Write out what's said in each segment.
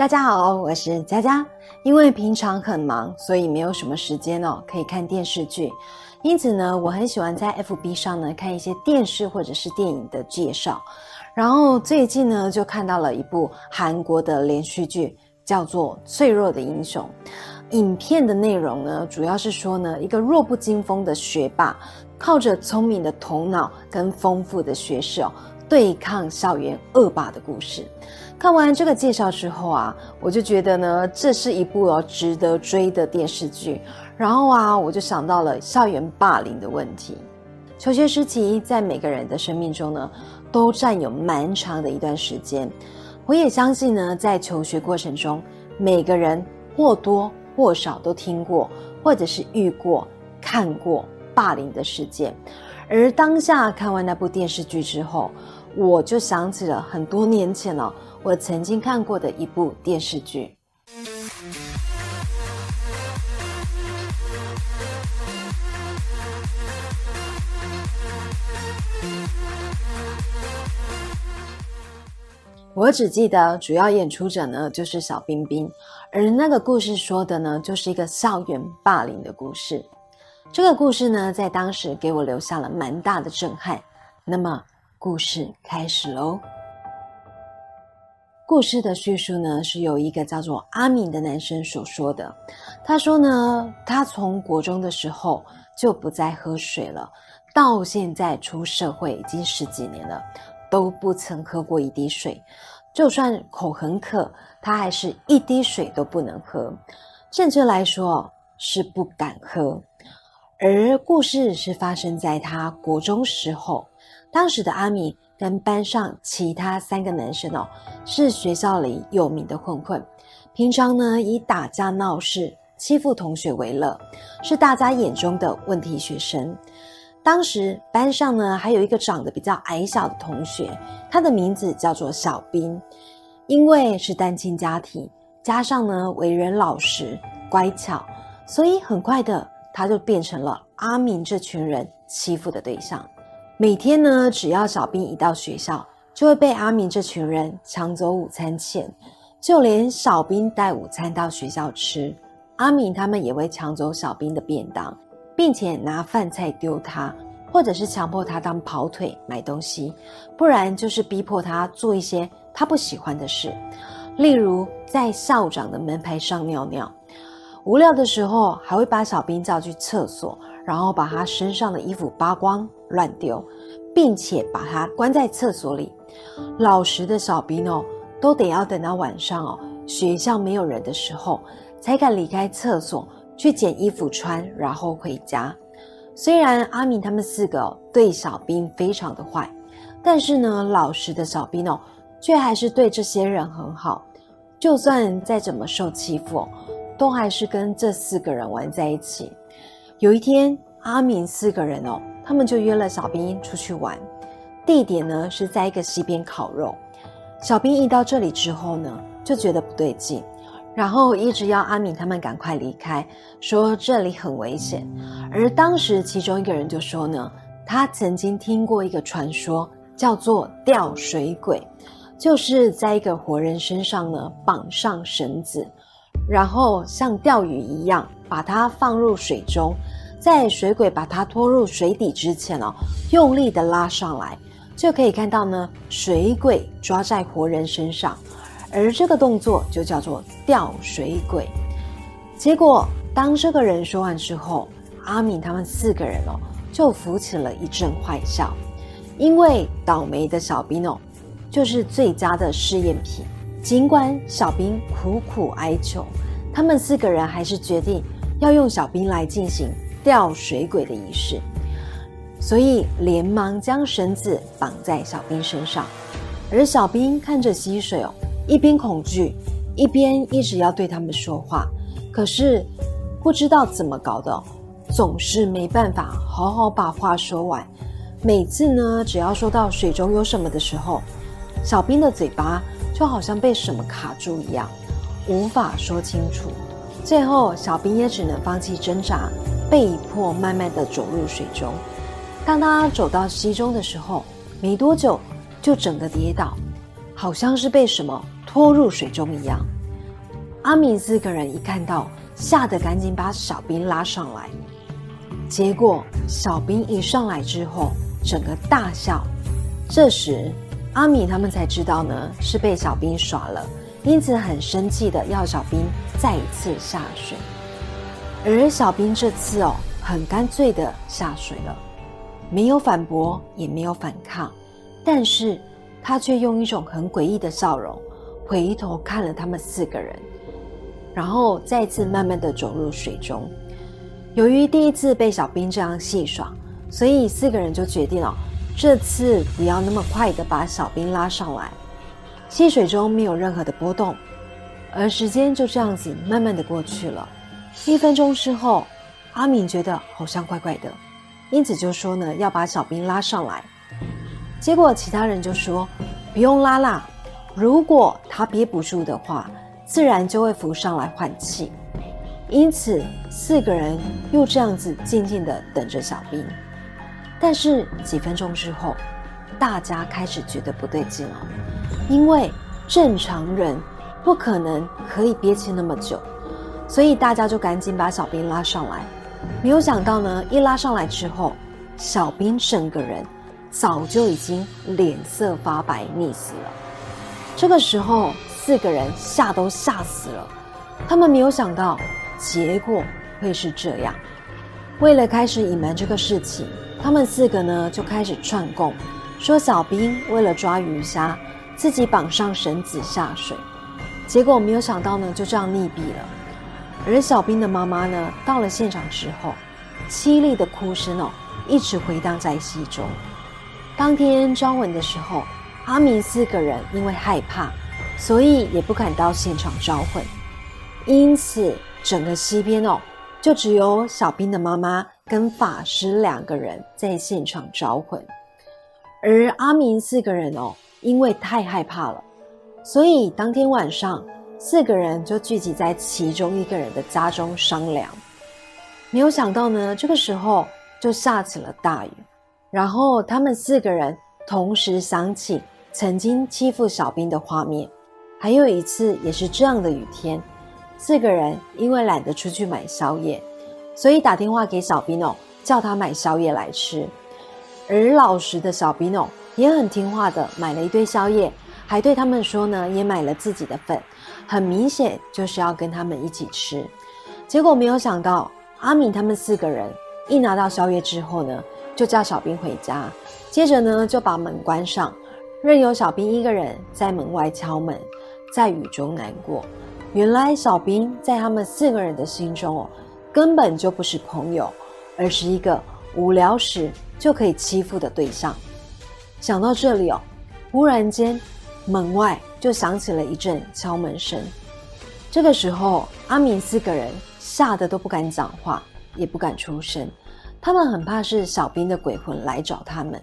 大家好，我是佳佳。因为平常很忙，所以没有什么时间哦可以看电视剧。因此呢，我很喜欢在 FB 上呢看一些电视或者是电影的介绍。然后最近呢，就看到了一部韩国的连续剧，叫做《脆弱的英雄》。影片的内容呢，主要是说呢，一个弱不禁风的学霸，靠着聪明的头脑跟丰富的学识哦，对抗校园恶霸的故事。看完这个介绍之后啊，我就觉得呢，这是一部哦值得追的电视剧。然后啊，我就想到了校园霸凌的问题。求学时期在每个人的生命中呢，都占有蛮长的一段时间。我也相信呢，在求学过程中，每个人或多。或少都听过，或者是遇过、看过霸凌的事件。而当下看完那部电视剧之后，我就想起了很多年前了，我曾经看过的一部电视剧。我只记得主要演出者呢，就是小冰冰。而那个故事说的呢，就是一个校园霸凌的故事。这个故事呢，在当时给我留下了蛮大的震撼。那么，故事开始喽。故事的叙述呢，是由一个叫做阿敏的男生所说的。他说呢，他从国中的时候就不再喝水了，到现在出社会已经十几年了，都不曾喝过一滴水。就算口很渴，他还是一滴水都不能喝。甚至来说是不敢喝。而故事是发生在他国中时候，当时的阿米跟班上其他三个男生哦，是学校里有名的混混，平常呢以打架闹事、欺负同学为乐，是大家眼中的问题学生。当时班上呢，还有一个长得比较矮小的同学，他的名字叫做小兵。因为是单亲家庭，加上呢为人老实乖巧，所以很快的他就变成了阿明这群人欺负的对象。每天呢，只要小兵一到学校，就会被阿明这群人抢走午餐钱。就连小兵带午餐到学校吃，阿明他们也会抢走小兵的便当。并且拿饭菜丢他，或者是强迫他当跑腿买东西，不然就是逼迫他做一些他不喜欢的事，例如在校长的门牌上尿尿。无聊的时候，还会把小兵叫去厕所，然后把他身上的衣服扒光乱丢，并且把他关在厕所里。老实的小兵哦，都得要等到晚上哦，学校没有人的时候，才敢离开厕所。去捡衣服穿，然后回家。虽然阿明他们四个对小兵非常的坏，但是呢，老实的小兵哦，却还是对这些人很好。就算再怎么受欺负，都还是跟这四个人玩在一起。有一天，阿明四个人哦，他们就约了小兵出去玩，地点呢是在一个溪边烤肉。小兵一到这里之后呢，就觉得不对劲。然后一直要阿敏他们赶快离开，说这里很危险。而当时其中一个人就说呢，他曾经听过一个传说，叫做吊水鬼，就是在一个活人身上呢绑上绳子，然后像钓鱼一样把它放入水中，在水鬼把它拖入水底之前哦，用力的拉上来，就可以看到呢水鬼抓在活人身上。而这个动作就叫做吊水鬼。结果，当这个人说完之后，阿敏他们四个人哦，就浮起了一阵坏笑，因为倒霉的小兵哦，就是最佳的试验品。尽管小兵苦苦哀求，他们四个人还是决定要用小兵来进行吊水鬼的仪式，所以连忙将绳子绑在小兵身上。而小兵看着溪水哦。一边恐惧，一边一直要对他们说话，可是不知道怎么搞的，总是没办法好好把话说完。每次呢，只要说到水中有什么的时候，小兵的嘴巴就好像被什么卡住一样，无法说清楚。最后，小兵也只能放弃挣扎，被迫慢慢的走入水中。当他走到溪中的时候，没多久就整个跌倒，好像是被什么。拖入水中一样，阿敏四个人一看到，吓得赶紧把小兵拉上来。结果小兵一上来之后，整个大笑。这时阿米他们才知道呢，是被小兵耍了，因此很生气的要小兵再一次下水。而小兵这次哦，很干脆的下水了，没有反驳，也没有反抗，但是他却用一种很诡异的笑容，回头看了他们四个人，然后再次慢慢的走入水中。由于第一次被小兵这样戏耍，所以四个人就决定了，这次不要那么快的把小兵拉上来。溪水中没有任何的波动，而时间就这样子慢慢的过去了。一分钟之后，阿敏觉得好像怪怪的，因此就说呢要把小兵拉上来。结果其他人就说不用拉啦，如果他憋不住的话，自然就会浮上来换气。因此，四个人又这样子静静的等着小兵。但是几分钟之后，大家开始觉得不对劲了，因为正常人不可能可以憋气那么久，所以大家就赶紧把小兵拉上来。没有想到呢，一拉上来之后，小兵整个人早就已经脸色发白，溺死了。这个时候，四个人吓都吓死了，他们没有想到。结果会是这样。为了开始隐瞒这个事情，他们四个呢就开始串供，说小兵为了抓鱼虾，自己绑上绳子下水。结果没有想到呢，就这样溺毙了。而小兵的妈妈呢，到了现场之后，凄厉的哭声哦，一直回荡在溪中。当天招魂的时候，阿明四个人因为害怕，所以也不敢到现场招魂，因此。整个溪边哦，就只有小兵的妈妈跟法师两个人在现场招魂，而阿明四个人哦，因为太害怕了，所以当天晚上四个人就聚集在其中一个人的家中商量。没有想到呢，这个时候就下起了大雨，然后他们四个人同时想起曾经欺负小兵的画面，还有一次也是这样的雨天。四个人因为懒得出去买宵夜，所以打电话给小兵哦，叫他买宵夜来吃。而老实的小兵哦，也很听话的买了一堆宵夜，还对他们说呢，也买了自己的份，很明显就是要跟他们一起吃。结果没有想到，阿敏他们四个人一拿到宵夜之后呢，就叫小兵回家，接着呢就把门关上，任由小兵一个人在门外敲门，在雨中难过。原来小兵在他们四个人的心中哦，根本就不是朋友，而是一个无聊时就可以欺负的对象。想到这里哦，忽然间门外就响起了一阵敲门声。这个时候，阿明四个人吓得都不敢讲话，也不敢出声，他们很怕是小兵的鬼魂来找他们。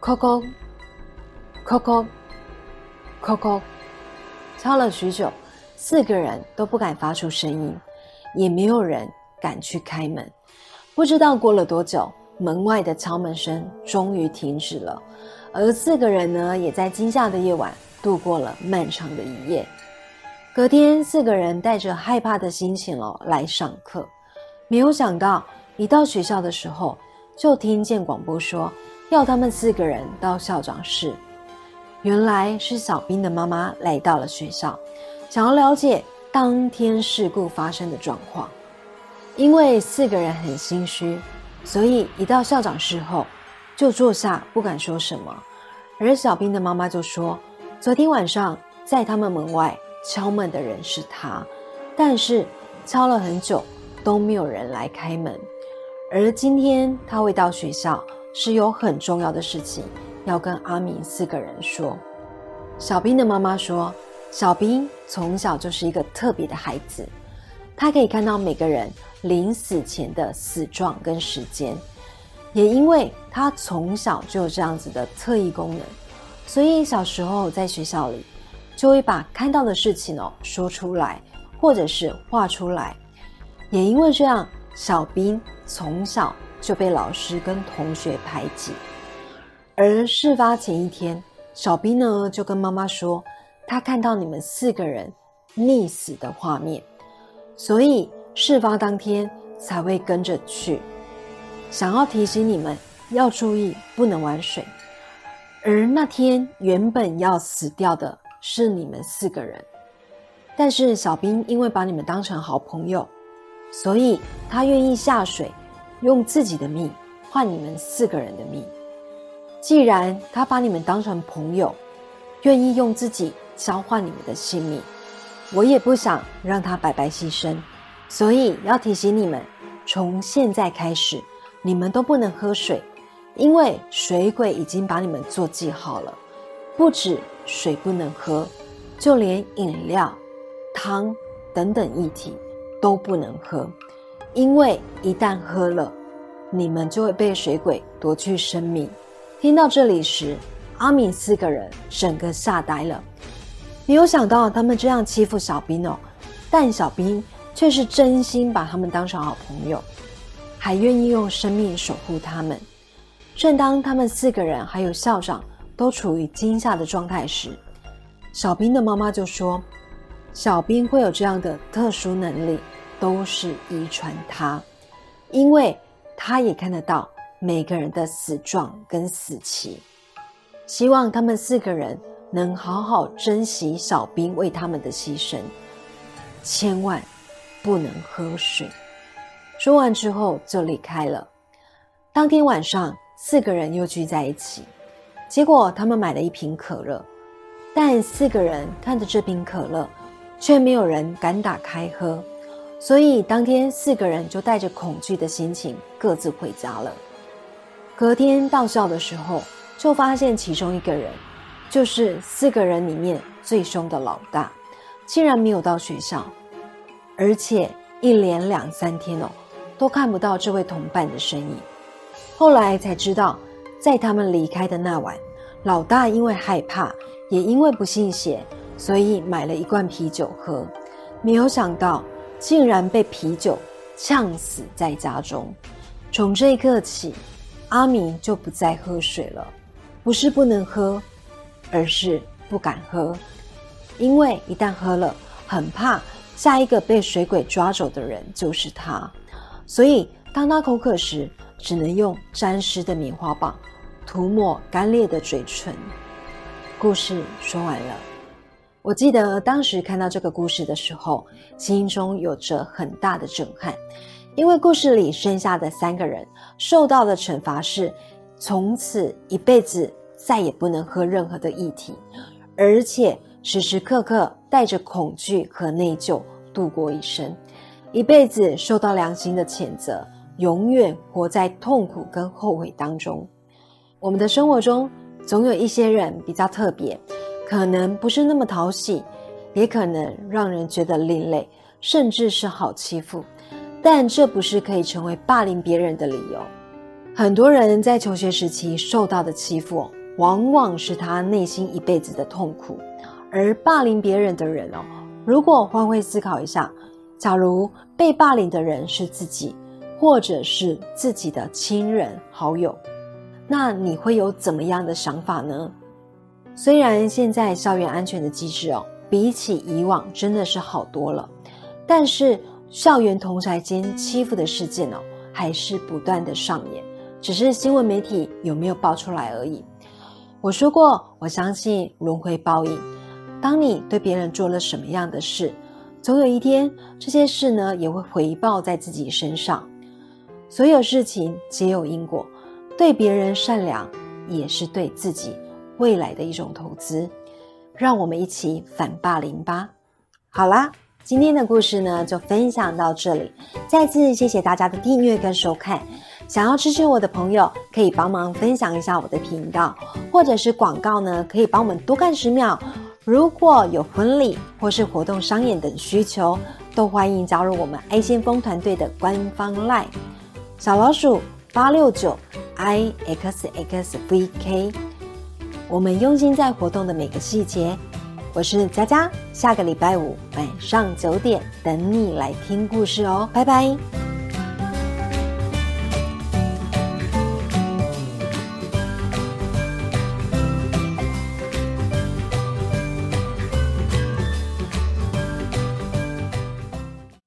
叩叩，叩叩，叩叩，敲了许久。四个人都不敢发出声音，也没有人敢去开门。不知道过了多久，门外的敲门声终于停止了，而四个人呢，也在惊吓的夜晚度过了漫长的一夜。隔天，四个人带着害怕的心情哦来上课，没有想到一到学校的时候，就听见广播说要他们四个人到校长室。原来是小兵的妈妈来到了学校。想要了解当天事故发生的状况，因为四个人很心虚，所以一到校长室后就坐下，不敢说什么。而小兵的妈妈就说：“昨天晚上在他们门外敲门的人是他，但是敲了很久都没有人来开门。而今天他会到学校，是有很重要的事情要跟阿明四个人说。”小兵的妈妈说。小兵从小就是一个特别的孩子，他可以看到每个人临死前的死状跟时间，也因为他从小就有这样子的特异功能，所以小时候在学校里就会把看到的事情哦说出来，或者是画出来。也因为这样，小兵从小就被老师跟同学排挤。而事发前一天，小兵呢就跟妈妈说。他看到你们四个人溺死的画面，所以事发当天才会跟着去，想要提醒你们要注意，不能玩水。而那天原本要死掉的是你们四个人，但是小兵因为把你们当成好朋友，所以他愿意下水，用自己的命换你们四个人的命。既然他把你们当成朋友，愿意用自己交换你们的性命，我也不想让他白白牺牲，所以要提醒你们，从现在开始，你们都不能喝水。因为水鬼已经把你们做记号了，不止水不能喝，就连饮料、汤等等液体都不能喝，因为一旦喝了，你们就会被水鬼夺去生命。听到这里时，阿敏四个人整个吓呆了，没有想到他们这样欺负小兵哦，但小兵却是真心把他们当成好朋友，还愿意用生命守护他们。正当他们四个人还有校长都处于惊吓的状态时，小兵的妈妈就说：“小兵会有这样的特殊能力，都是遗传他，因为他也看得到每个人的死状跟死期。希望他们四个人能好好珍惜小兵为他们的牺牲，千万不能喝水。”说完之后就离开了。当天晚上。四个人又聚在一起，结果他们买了一瓶可乐，但四个人看着这瓶可乐，却没有人敢打开喝，所以当天四个人就带着恐惧的心情各自回家了。隔天到校的时候，就发现其中一个人，就是四个人里面最凶的老大，竟然没有到学校，而且一连两三天哦，都看不到这位同伴的身影。后来才知道，在他们离开的那晚，老大因为害怕，也因为不信邪，所以买了一罐啤酒喝。没有想到，竟然被啤酒呛死在家中。从这一刻起，阿明就不再喝水了。不是不能喝，而是不敢喝，因为一旦喝了，很怕下一个被水鬼抓走的人就是他。所以当他口渴时，只能用沾湿的棉花棒涂抹干裂的嘴唇。故事说完了。我记得当时看到这个故事的时候，心中有着很大的震撼，因为故事里剩下的三个人受到的惩罚是从此一辈子再也不能喝任何的液体，而且时时刻刻带着恐惧和内疚度过一生，一辈子受到良心的谴责。永远活在痛苦跟后悔当中。我们的生活中总有一些人比较特别，可能不是那么讨喜，也可能让人觉得另类，甚至是好欺负。但这不是可以成为霸凌别人的理由。很多人在求学时期受到的欺负，往往是他内心一辈子的痛苦。而霸凌别人的人哦，如果换位思考一下，假如被霸凌的人是自己。或者是自己的亲人好友，那你会有怎么样的想法呢？虽然现在校园安全的机制哦，比起以往真的是好多了，但是校园同才间欺负的事件哦，还是不断的上演，只是新闻媒体有没有爆出来而已。我说过，我相信轮回报应。当你对别人做了什么样的事，总有一天这些事呢，也会回报在自己身上。所有事情皆有因果，对别人善良也是对自己未来的一种投资。让我们一起反霸凌吧！好啦，今天的故事呢就分享到这里。再次谢谢大家的订阅跟收看。想要支持我的朋友，可以帮忙分享一下我的频道，或者是广告呢，可以帮我们多看十秒。如果有婚礼或是活动商演等需求，都欢迎加入我们爱先锋团队的官方 LINE。小老鼠八六九 i x x v k，我们用心在活动的每个细节。我是佳佳，下个礼拜五晚上九点等你来听故事哦，拜拜。